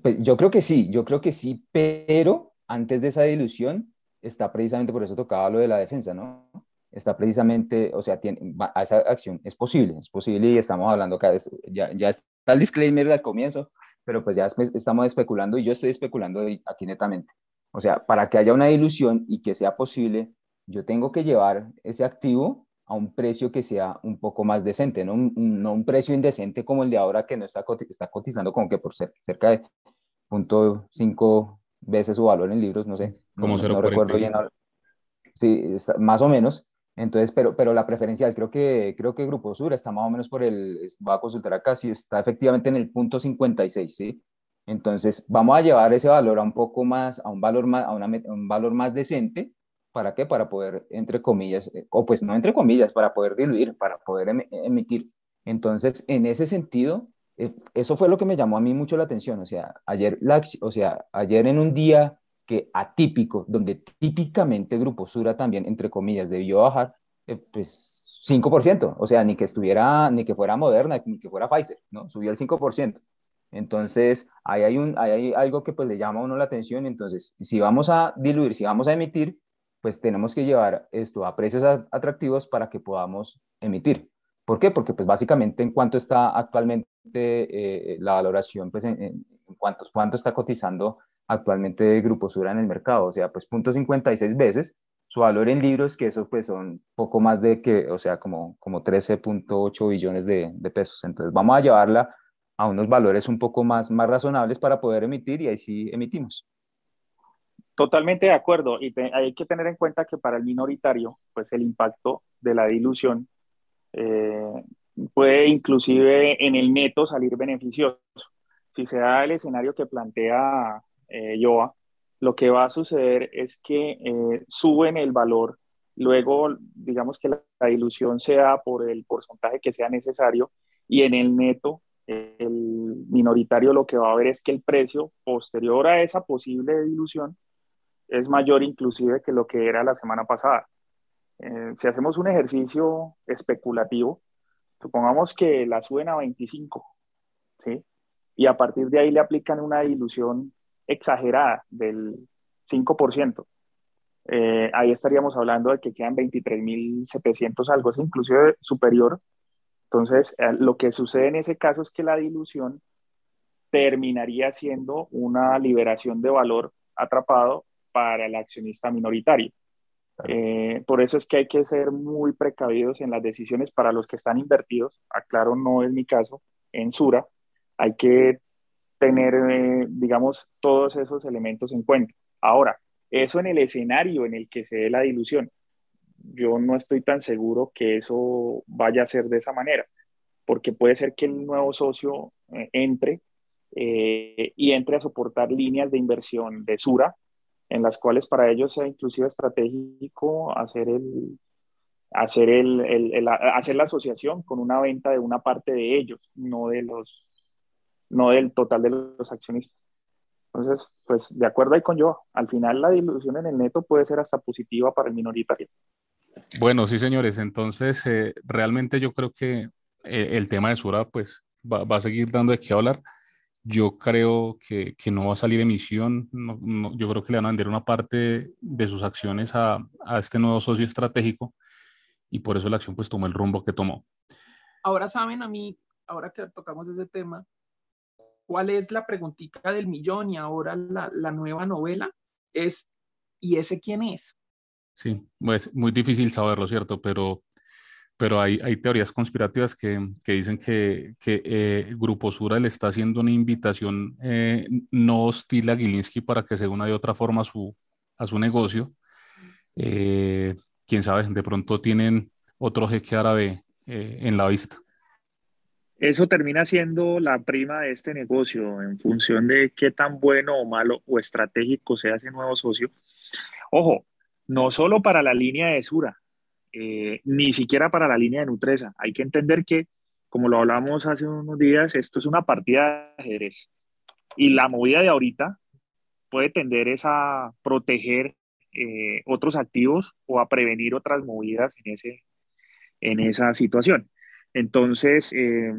Pues yo creo que sí, yo creo que sí, pero antes de esa dilución está precisamente por eso tocaba lo de la defensa, ¿no? Está precisamente, o sea, tiene, esa acción es posible, es posible y estamos hablando acá, ya, ya está el disclaimer al comienzo, pero pues ya estamos especulando y yo estoy especulando aquí netamente. O sea, para que haya una dilución y que sea posible, yo tengo que llevar ese activo a un precio que sea un poco más decente, no un, no un precio indecente como el de ahora que no está, está cotizando como que por cerca de 0.5 veces su valor en libros, no sé, como no, recuerdo bien. Sí, más o menos. Entonces, pero, pero la preferencial, creo que, creo que Grupo Sur está más o menos por el, va a consultar acá, si está efectivamente en el punto 56, ¿sí? Entonces, vamos a llevar ese valor a un poco más, a un valor más, a, un valor más decente, ¿para qué? Para poder, entre comillas, eh, o pues no entre comillas, para poder diluir, para poder emitir. Entonces, en ese sentido, eh, eso fue lo que me llamó a mí mucho la atención, o sea, ayer, o sea, ayer en un día que atípico, donde típicamente Grupo Sura también, entre comillas, debió bajar, eh, pues 5%, o sea, ni que estuviera, ni que fuera Moderna, ni que fuera Pfizer, ¿no? Subió el 5%. Entonces, ahí hay, un, hay algo que pues le llama a uno la atención, entonces, si vamos a diluir, si vamos a emitir, pues tenemos que llevar esto a precios atractivos para que podamos emitir. ¿Por qué? Porque pues básicamente en cuánto está actualmente eh, la valoración, pues en, en cuánto, cuánto está cotizando actualmente Grupo Sura en el mercado, o sea, pues 0.56 veces su valor en libros, que eso pues son poco más de que, o sea, como, como 13.8 billones de, pesos. Entonces vamos a llevarla a unos valores un poco más, más razonables para poder emitir y ahí sí emitimos. Totalmente de acuerdo y hay que tener en cuenta que para el minoritario, pues el impacto de la dilución eh, puede inclusive en el neto salir beneficioso. Si se da el escenario que plantea eh, Yoa, lo que va a suceder es que eh, suben el valor, luego digamos que la, dilución sea por el porcentaje que sea necesario y en el neto el minoritario lo que va a ver es que el precio posterior a esa posible dilución es mayor inclusive que lo que era la semana pasada. Eh, si hacemos un ejercicio especulativo, supongamos que la suben a 25, ¿sí? Y a partir de ahí le aplican una dilución exagerada del 5%. Eh, ahí estaríamos hablando de que quedan 23.700 algo, es inclusive superior. Entonces, eh, lo que sucede en ese caso es que la dilución terminaría siendo una liberación de valor atrapado para el accionista minoritario. Eh, por eso es que hay que ser muy precavidos en las decisiones para los que están invertidos. Aclaro, no es mi caso, en Sura. Hay que tener, eh, digamos, todos esos elementos en cuenta. Ahora, eso en el escenario en el que se dé la dilución, yo no estoy tan seguro que eso vaya a ser de esa manera, porque puede ser que el nuevo socio eh, entre eh, y entre a soportar líneas de inversión de Sura, en las cuales para ellos sea inclusive estratégico hacer el, hacer, el, el, hacer la asociación con una venta de una parte de ellos, no de los no del total de los accionistas. Entonces, pues de acuerdo ahí con yo, al final la dilución en el neto puede ser hasta positiva para el minoritario. Bueno, sí, señores, entonces eh, realmente yo creo que eh, el tema de Sura pues va, va, a seguir dando de qué hablar. Yo creo que, que no va a salir emisión, no, yo creo que le van a vender una parte de sus acciones a, a este nuevo socio estratégico y por eso la acción pues tomó el rumbo que tomó. Ahora saben a mí, ahora que tocamos ese tema, cuál es la preguntita del millón y ahora la, la nueva novela es, ¿y ese quién es? Sí, pues muy difícil saberlo, ¿cierto? Pero, pero hay, hay teorías conspirativas que, que dicen que, que eh, Grupo Sura le está haciendo una invitación eh, no hostil a Gilinski para que se una de otra forma a su, a su negocio. Eh, Quién sabe, de pronto tienen otro jeque árabe en la vista eso termina siendo la prima de este negocio en función de qué tan bueno o malo o estratégico sea ese nuevo socio. Ojo, no solo para la línea de Sura, eh, ni siquiera para la línea de Nutresa. Hay que entender que, como lo hablamos hace unos días, esto es una partida de ajedrez. Y la movida de ahorita puede tender a proteger eh, otros activos o a prevenir otras movidas en, ese, en esa situación. Entonces, eh,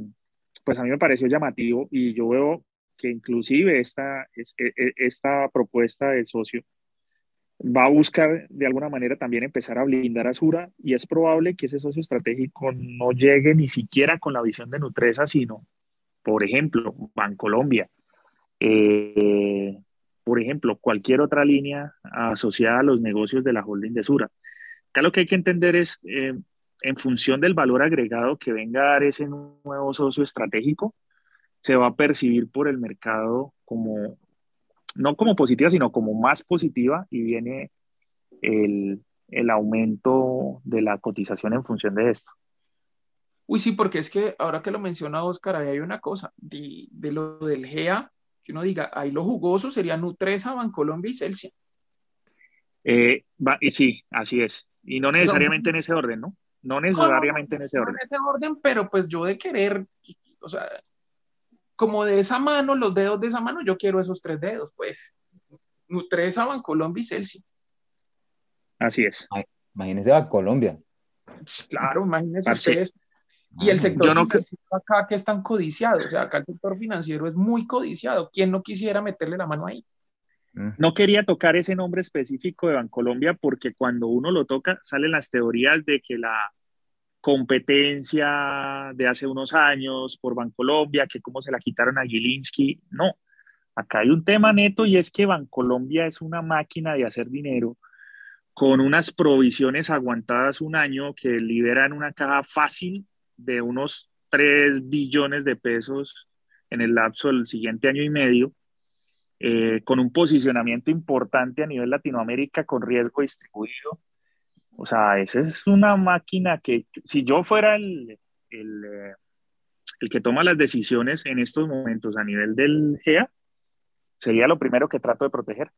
pues a mí me pareció llamativo y yo veo que inclusive esta, e, e, esta propuesta del socio va a buscar de alguna manera también empezar a blindar a Sura y es probable que ese socio estratégico no llegue ni siquiera con la visión de Nutresa, sino, por ejemplo, Bancolombia eh, por ejemplo, cualquier otra línea asociada a los negocios de la holding de Sura. Acá lo que hay que entender es, eh, en función del valor agregado que venga a dar ese nuevo socio estratégico, se va a percibir por el mercado como, no como positiva, sino como más positiva y viene el, el aumento de la cotización en función de esto. Uy, sí, porque es que ahora que lo menciona Oscar, ahí hay una cosa, de, de lo del GEA, que uno diga, ahí lo jugoso sería Nutresa, Bancolombia y Celsia. Eh, y sí, así es. Y no necesariamente en ese orden, ¿no? No necesariamente en ese orden. en ese orden, pero pues yo de querer, o sea, como de esa mano, los dedos de esa mano, yo quiero esos tres dedos, pues. Nutresa, Bancolombia y Celsia. Así es. Imagínense a Colombia. Claro, imagínense ustedes. Y el sector yo no financiero acá que es tan codiciado, o sea, acá el sector financiero es muy codiciado. ¿Quién no quisiera meterle la mano ahí? Mm. No quería tocar ese nombre específico de Bancolombia porque cuando uno lo toca salen las teorías de que la competencia de hace unos años por Bancolombia, que cómo se la quitaron a Gilinski. No, acá hay un tema neto y es que Bancolombia es una máquina de hacer dinero con unas provisiones aguantadas un año que liberan una caja fácil de unos 3 billones de pesos en el lapso del siguiente año y medio, eh, con un posicionamiento importante a nivel Latinoamérica con riesgo distribuido. O sea, esa es una máquina que si yo fuera el, el, eh, el que toma las decisiones en estos momentos a nivel del GEA, sería lo primero que trato de proteger.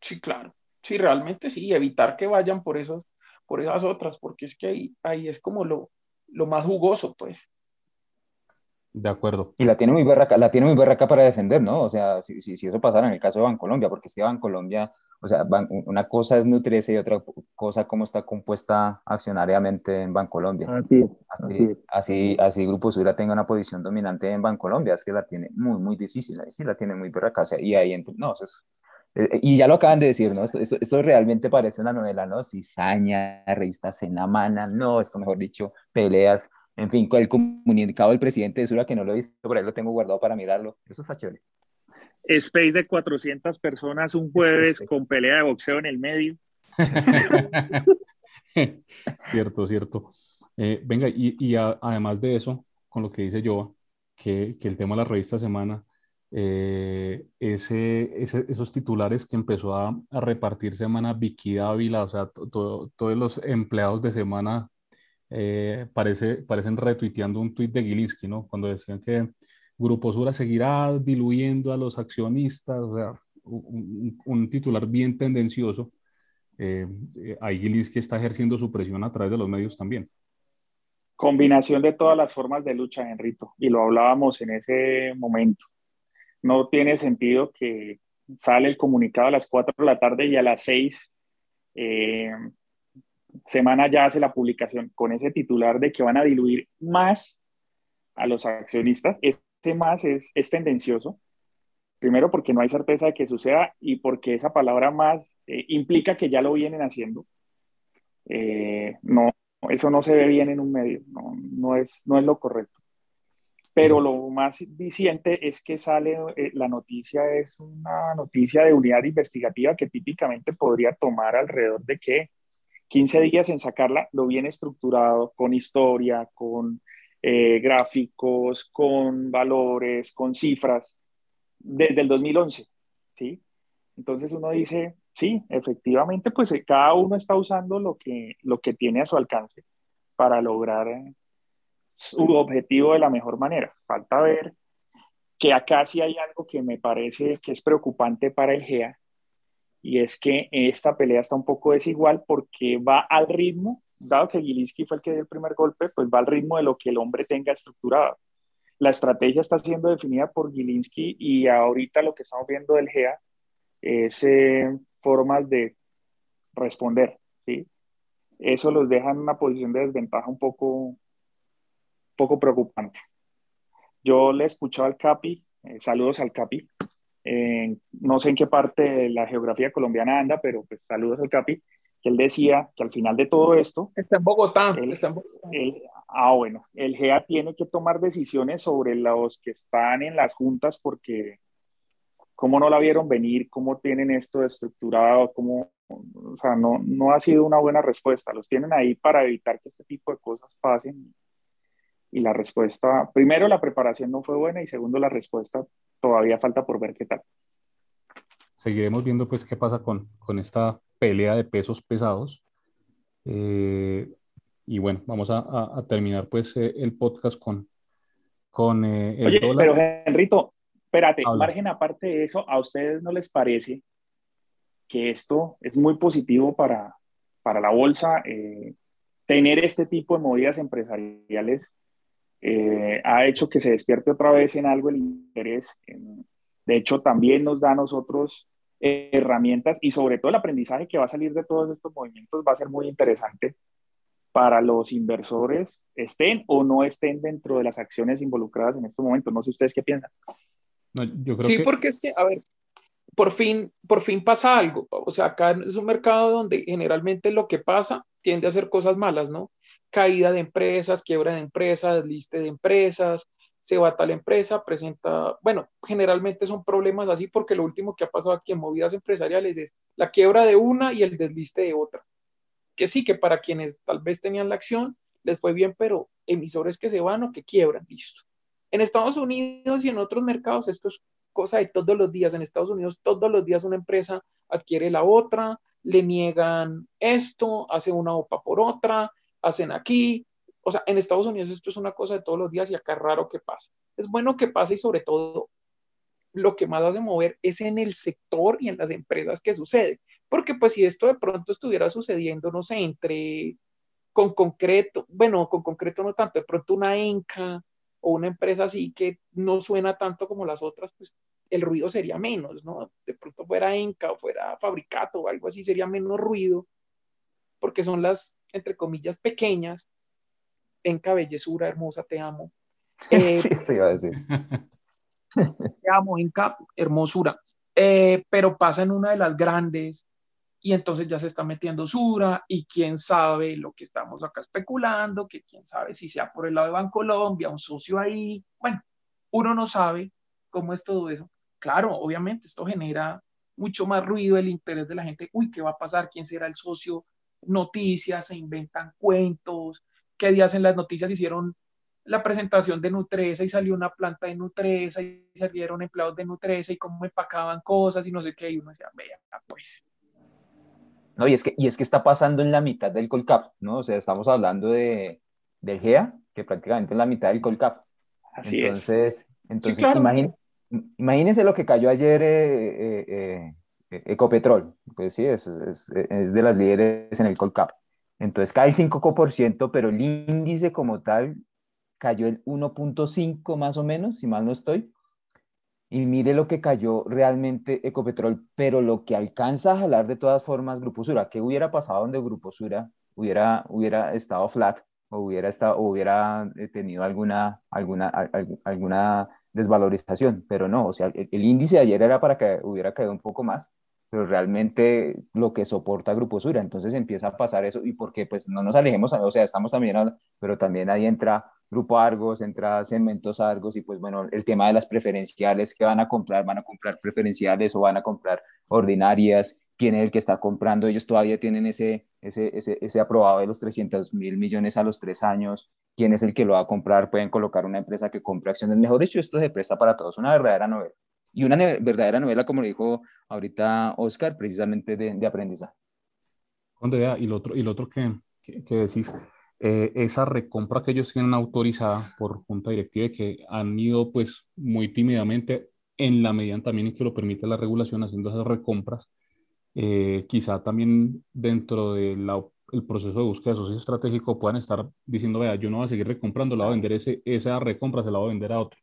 Sí, claro. Sí, realmente sí, evitar que vayan por, esos, por esas otras, porque es que ahí, ahí es como lo, lo más jugoso, pues. De acuerdo. Y la tiene muy berraca, la tiene muy berraca para defender, ¿no? O sea, si, si, eso pasara en el caso de Bancolombia, porque es que Bancolombia, o sea, una cosa es Nutresa y otra cosa cómo está compuesta accionariamente en Bancolombia. Así Así, así, así, Grupo Sura tenga una posición dominante en Bancolombia, es que la tiene muy, muy difícil, ahí sí la tiene muy berraca, o sea, y ahí, no, eso es, eh, y ya lo acaban de decir, ¿no? Esto, esto, esto, realmente parece una novela, ¿no? Cizaña, revista Senamana, no, esto mejor dicho, peleas, en fin, con el comunicado del presidente de Sura, que no lo he visto, por ahí lo tengo guardado para mirarlo. Eso está chévere. Space de 400 personas un jueves con pelea de boxeo en el medio. cierto, cierto. Eh, venga, y, y además de eso, con lo que dice yo, que, que, el tema de la revista Semana, eh, ese, esos titulares que empezó a, a, repartir Semana Vicky Dávila, o sea, todos los empleados de Semana eh, parece, parecen retuiteando un tuit de Gilinski, ¿no? Cuando decían que Grupo Sura seguirá diluyendo a los accionistas, o sea, un, titular bien tendencioso. Eh, eh, ahí Gilinski está ejerciendo su presión a través de los medios también. Combinación de todas las formas de lucha, Enrito, y lo hablábamos en ese momento. No tiene sentido que sale el comunicado a las 4 de la tarde y a las 6 eh, semana ya hace la publicación con ese titular de que van a diluir más a los accionistas. Ese más es, es tendencioso. Primero porque no hay certeza de que suceda y porque esa palabra más eh, implica que ya lo vienen haciendo. Eh, no, eso no se ve bien en un medio, no, no, es, no es lo correcto. Pero lo más diciente es que sale, eh, la noticia es una noticia de unidad investigativa que típicamente podría tomar alrededor de qué, 15 días en sacarla, lo bien estructurado, con historia, con eh, gráficos, con valores, con cifras, desde el 2011, ¿sí? Entonces uno dice, sí, efectivamente, pues eh, cada uno está usando lo que, lo que tiene a su alcance para lograr su objetivo de la mejor manera. Falta ver que acá sí hay algo que me parece que es preocupante para el GEA, y es que esta pelea está un poco desigual porque va al ritmo, dado que Gilinski fue el que dio el primer golpe, pues va al ritmo de lo que el hombre tenga estructurado. La estrategia está siendo definida por Gilinski y ahorita lo que estamos viendo del GEA es eh, formas de responder, ¿sí? Eso los deja en una posición de desventaja un poco, poco preocupante. Yo le he escuchado al Capi, eh, saludos al Capi, no sé en qué parte de la geografía colombiana anda, pero pues saludos al Capi, que él decía que al final de todo esto... Está en Bogotá. ah, bueno, el GEA tiene que tomar decisiones sobre los que están en las juntas porque cómo no la vieron venir, cómo tienen esto estructurado, cómo, o sea, no, no ha sido una buena respuesta. Los tienen ahí para evitar que este tipo de cosas pasen. Y la respuesta, primero, la preparación no fue buena y segundo, la respuesta todavía falta por ver qué tal. Seguiremos viendo pues qué pasa con, con esta pelea de pesos pesados. Eh, y bueno, vamos a, a, terminar pues eh, el podcast con, con eh, el Oye, pero Henrito, espérate, margen aparte de eso, ¿a ustedes no les parece que esto es muy positivo para, para la bolsa? tener este tipo de movidas empresariales ha hecho que se despierte otra vez en algo el interés. de hecho, también nos da a nosotros herramientas y sobre todo el aprendizaje que va a salir de todos estos movimientos va a ser muy interesante para los inversores, estén o no estén dentro de las acciones involucradas en estos momentos. No sé ustedes qué piensan. sí, porque es que, a ver, por fin, por fin pasa algo. O sea, acá es un mercado donde generalmente lo que pasa tiende a ser cosas malas, ¿no? Caída de empresas, quiebra de empresas, liste de empresas, se va a tal empresa, presenta, bueno, generalmente son problemas así porque lo último que ha pasado aquí en movidas empresariales es la quiebra de una y el desliste de otra. Que sí, que para quienes tal vez tenían la acción les fue bien, pero emisores que se van o que quiebran, listo. En Estados Unidos y en otros mercados esto es cosa de todos los días. En Estados Unidos todos los días una empresa adquiere la otra, le niegan esto, hace una OPA por otra, hacen aquí, o sea, en Estados Unidos esto es una cosa de todos los días y acá es raro que pase. Es bueno que pase y sobre todo lo que más hace mover es en el sector y en las empresas que sucede. Porque pues si esto de pronto estuviera sucediendo, no sé, entre con concreto, bueno, con concreto no tanto, de pronto una ENCA o una empresa así que no suena tanto como las otras, pues el ruido sería menos, ¿no? De pronto fuera ENCA o fuera Fabricato o algo así, sería menos ruido, porque son las, entre comillas, pequeñas en cabellesura hermosa, te amo. Eh, sí, iba a decir. Te amo, en cap, hermosura. Eh, pero pasa en una de las grandes y entonces ya se está metiendo Sura y quién sabe lo que estamos acá especulando, que quién sabe si sea por el lado de Bancolombia, un socio ahí. Bueno, uno no sabe cómo es todo eso. Claro, obviamente esto genera mucho más ruido, el interés de la gente. Uy, ¿qué va a pasar? ¿Quién será el socio? Noticias, se inventan cuentos, qué días en las noticias hicieron la presentación de Nutresa y salió una planta de Nutresa y salieron empleados de Nutresa y cómo empacaban cosas y no sé qué, y uno decía, vea, pues. No, y es que, y es que está pasando en la mitad del Colcap, ¿no? O sea, estamos hablando de, del GEA, que prácticamente es la mitad del Colcap. Así entonces, es. Entonces, imagínense lo que cayó ayer eh, eh, eh, Ecopetrol, pues sí, es, es, de las líderes en el Colcap. Entonces cae el 5%, pero el índice como tal cayó el 1.5 más o menos, si mal no estoy. Y mire lo que cayó realmente Ecopetrol, pero lo que alcanza a jalar de todas formas Grupo Sura. ¿Qué hubiera pasado donde Grupo Sura hubiera, hubiera estado flat o hubiera, estado, hubiera eh, tenido alguna, alguna, alguna desvalorización? Pero no, o sea, el, índice de ayer era para que hubiera caído un poco más pero realmente lo que soporta Grupo Sura. Entonces empieza a pasar eso y porque pues no nos alejemos, o sea, estamos también, pero también ahí entra Grupo Argos, entra Cementos Argos y pues bueno, el tema de las preferenciales que van a comprar, van a comprar preferenciales o van a comprar ordinarias, quién es el que está comprando, ellos todavía tienen ese, ese, ese, ese aprobado de los 300 mil millones a los tres años, quién es el que lo va a comprar, pueden colocar una empresa que compre acciones. Mejor dicho, esto se presta para todos, una verdadera novela. Y una verdadera novela, como dijo ahorita Oscar, precisamente de, de aprendizaje. Y lo otro, y lo otro que, que, decís, eh, esa recompra que ellos tienen autorizada por junta directiva y que han ido pues muy tímidamente en la medida también en que lo permite la regulación haciendo esas recompras, eh, quizá también dentro del proceso de búsqueda de socio estratégico puedan estar diciendo, vea, yo no voy a seguir recomprando, la voy a vender ese, esa recompra, se la voy a vender a otro.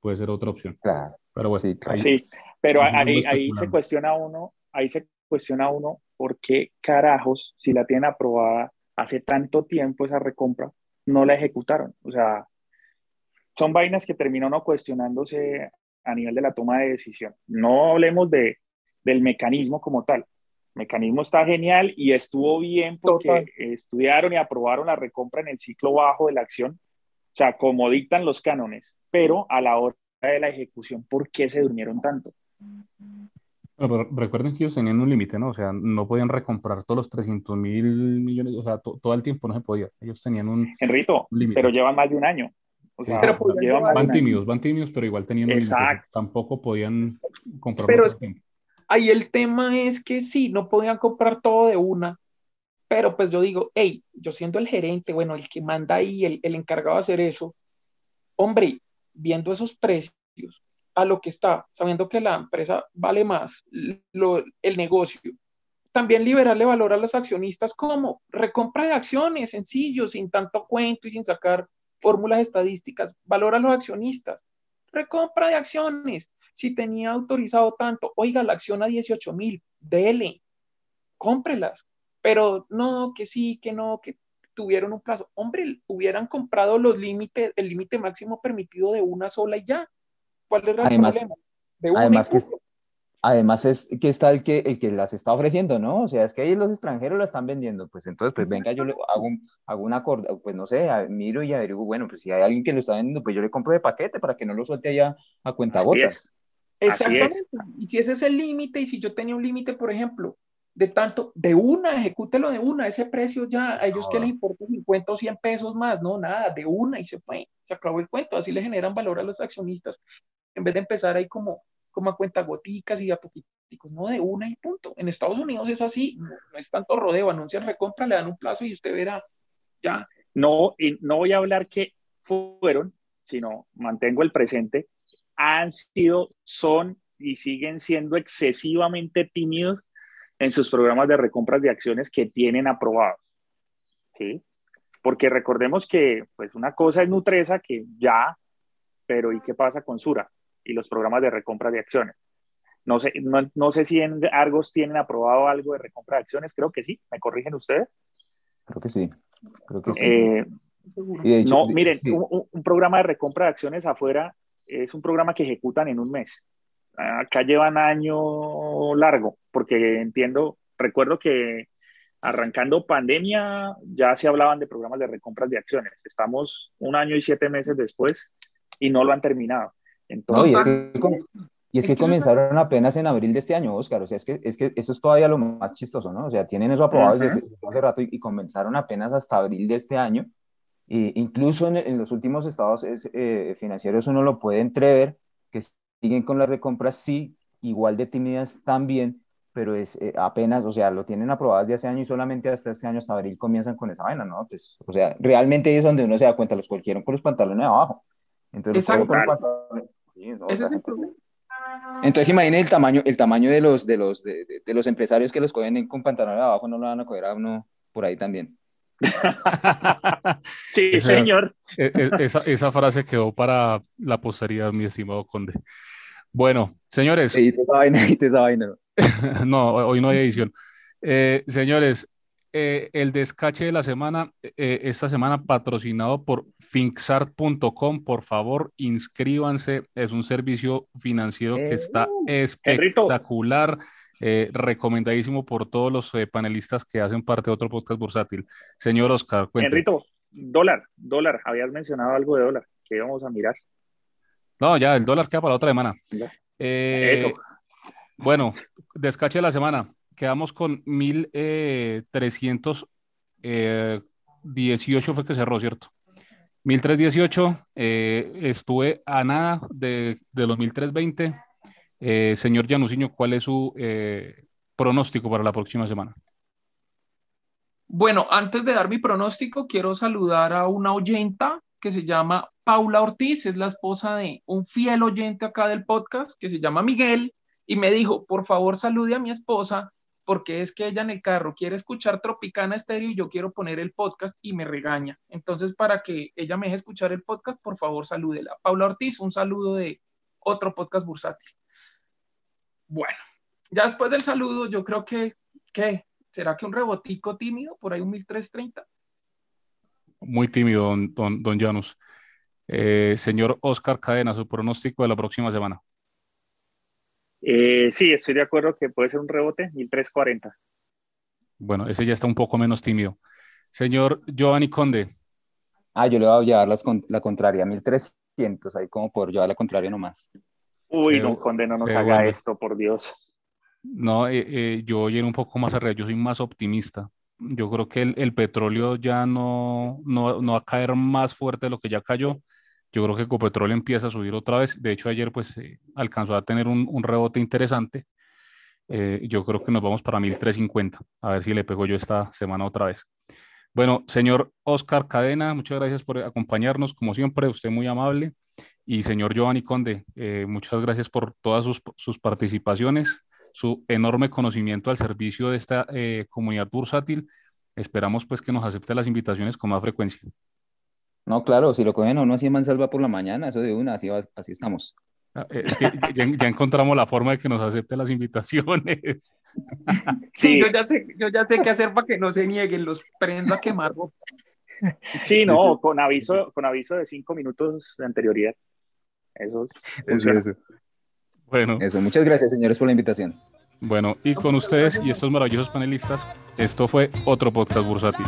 Puede ser otra opción. Claro. Pero bueno, sí, pero ahí, ahí se cuestiona uno, ahí se cuestiona uno por qué carajos, si la tienen aprobada hace tanto tiempo esa recompra, no la ejecutaron. O sea, son vainas que terminan no cuestionándose a nivel de la toma de decisión. No hablemos de, del mecanismo como tal. El mecanismo está genial y estuvo bien porque estudiaron y aprobaron la recompra en el ciclo bajo de la acción, o sea, como dictan los cánones, pero a la hora de la ejecución, ¿por qué se durmieron tanto? pero recuerden que ellos tenían un límite, ¿no? O sea, no podían recomprar todos los 300 mil millones, o sea, todo el tiempo no se podía. Ellos tenían un Enrito, pero llevan más de un año. O sea, pero van tímidos, van tímidos, pero igual tenían un límite. Tampoco podían comprar. Pero ahí el tema es que sí, no podían comprar todo de una, pero pues yo digo, hey, yo siendo el gerente, bueno, el que manda ahí, el, el encargado de hacer eso, hombre, viendo esos precios, a lo que está, sabiendo que la empresa vale más, el negocio. También liberarle valor a los accionistas como recompra de acciones, sencillo, sin tanto cuento y sin sacar fórmulas estadísticas. Valor a los accionistas. Recompra de acciones. Si tenía autorizado tanto, oiga, la acción a 18 mil, dele, cómprelas. Pero no, que sí, que no, que tuvieron un plazo. Hombre, hubieran comprado los límites, el límite máximo permitido de una sola y ya. ¿Cuál era el además, problema? además, que, además es que está el que, el que las está ofreciendo, ¿no? O sea, es que ahí los extranjeros la están vendiendo, pues entonces, pues venga, yo le hago, un, hago una corda, pues no sé, miro y averiguo, bueno, pues si hay alguien que lo está vendiendo, pues yo le compro de paquete para que no lo suelte allá a cuenta gotas. Exactamente. Y si ese es el límite, y si yo tenía un límite, por ejemplo, de tanto, de una, ejecútelo de una, ese precio ya, a ellos que les importa 50 o 100 pesos más, no, nada, de una y se fue, se acabó el cuento, así le generan valor a los accionistas en vez de empezar ahí como, como a cuenta goticas y a poquiticos, no de una y punto. En Estados Unidos es así, no, es tanto rodeo, anuncian recompra, le dan un plazo y usted verá, ya. No, y no voy a hablar que fueron, sino mantengo el presente, han sido, son y siguen siendo excesivamente tímidos en sus programas de recompras de acciones que tienen aprobados. ¿Sí? Porque recordemos que pues una cosa es Nutresa que ya, pero ¿y qué pasa con Sura? y los programas de recompra de acciones. No sé, no, sé si en Argos tienen aprobado algo de recompra de acciones, creo que sí, ¿me corrigen ustedes? Creo que sí, creo que sí. Eh, no, miren, un, programa de recompra de acciones afuera es un programa que ejecutan en un mes. Acá llevan año largo, porque entiendo, recuerdo que arrancando pandemia ya se hablaban de programas de recompras de acciones. Estamos un año y siete meses después y no lo han terminado y es que, comenzaron apenas en abril de este año, Oscar. O sea, es que, es que eso es todavía lo más chistoso, ¿no? O sea, tienen eso aprobado desde hace rato y, comenzaron apenas hasta abril de este año. E incluso en, los últimos estados eh, financieros uno lo puede entrever, que siguen con las recompras, sí, igual de tímidas también, pero es eh, apenas, o sea, lo tienen aprobado desde hace año y solamente hasta este año, hasta abril, comienzan con esa vaina, ¿no? Pues, o sea, realmente es donde uno se da cuenta, los cualquiera con los pantalones abajo. Entonces, los pantalones ese es el problema. Entonces imaginen el tamaño, el tamaño de los, de los, de, de, los empresarios que los cogen con pantalones abajo, no lo van a coger a uno por ahí también. Sí, señor. E, e, esa, esa, frase quedó para la posteridad, mi estimado conde. Bueno, señores. no, hoy no hay edición. Eh, señores, eh, el descache de la semana, eh, esta semana patrocinado por finxart.com. Por favor, inscríbanse. Es un servicio financiero que está eh, recomendadísimo por todos los panelistas que hacen parte de otro podcast bursátil. Señor Oscar, cuéntame. Dólar, dólar. Habías mencionado algo de dólar que íbamos a mirar. No, ya, el dólar queda para la otra semana. Eso. Bueno, descache de la semana quedamos con 1318 eh, fue que cerró, ¿cierto? 1318, eh, estuve a nada de, de los 1320. Eh, señor Janusiño, ¿cuál es su eh, pronóstico para la próxima semana? Bueno, antes de dar mi pronóstico, quiero saludar a una oyenta que se llama Paula Ortiz, es la esposa de un fiel oyente acá del podcast que se llama Miguel, y me dijo, por favor, salude a mi esposa porque es que ella en el carro quiere escuchar Tropicana Estéreo y yo quiero poner el podcast y me regaña. Entonces, para que ella me deje escuchar el podcast, por favor, salúdela. Paula Ortiz, un saludo de otro podcast bursátil. Bueno, ya después del saludo, yo creo que, ¿qué? ¿Será que un rebotico tímido, por ahí un 1330? Muy tímido, don, don, Janus. Eh, señor Oscar Cadena, su pronóstico de la próxima semana. Eh, sí, estoy de acuerdo que puede ser un rebote, 1340. Bueno, ese ya está un poco menos tímido. Señor Giovanni Conde. Ah, yo le voy a llevar la contraria, 1300, ahí como por llevar la contraria nomás. Uy, don Conde, no nos haga esto, por Dios. No, eh, eh, yo voy a ir un poco más arriba, yo soy más optimista. Yo creo que el, petróleo ya no, no, va a caer más fuerte de lo que ya cayó. Yo creo que Ecopetrol empieza a subir otra vez. De hecho, ayer pues eh, alcanzó a tener un, un rebote interesante. yo creo que nos vamos para 1350. A ver si le pego yo esta semana otra vez. Bueno, señor Oscar Cadena, muchas gracias por acompañarnos. Como siempre, usted muy amable. Y señor Giovanni Conde, eh, muchas gracias por todas sus, participaciones, su enorme conocimiento al servicio de esta eh, comunidad bursátil. Esperamos pues que nos acepte las invitaciones con más frecuencia. No, claro, si lo cogen a uno así mansalva por la mañana, eso de una, así, así estamos. Ah, eh, es que ya, encontramos la forma de que nos acepte las invitaciones. Sí, yo, ya sé, yo ya sé qué hacer para que no se nieguen, los prendo a quemar. Sí, no, con aviso, con aviso de cinco minutos de anterioridad. Eso es. Eso, Bueno. Eso, muchas gracias, señores, por la invitación. Bueno, y con ustedes y estos maravillosos panelistas, esto fue otro podcast bursátil.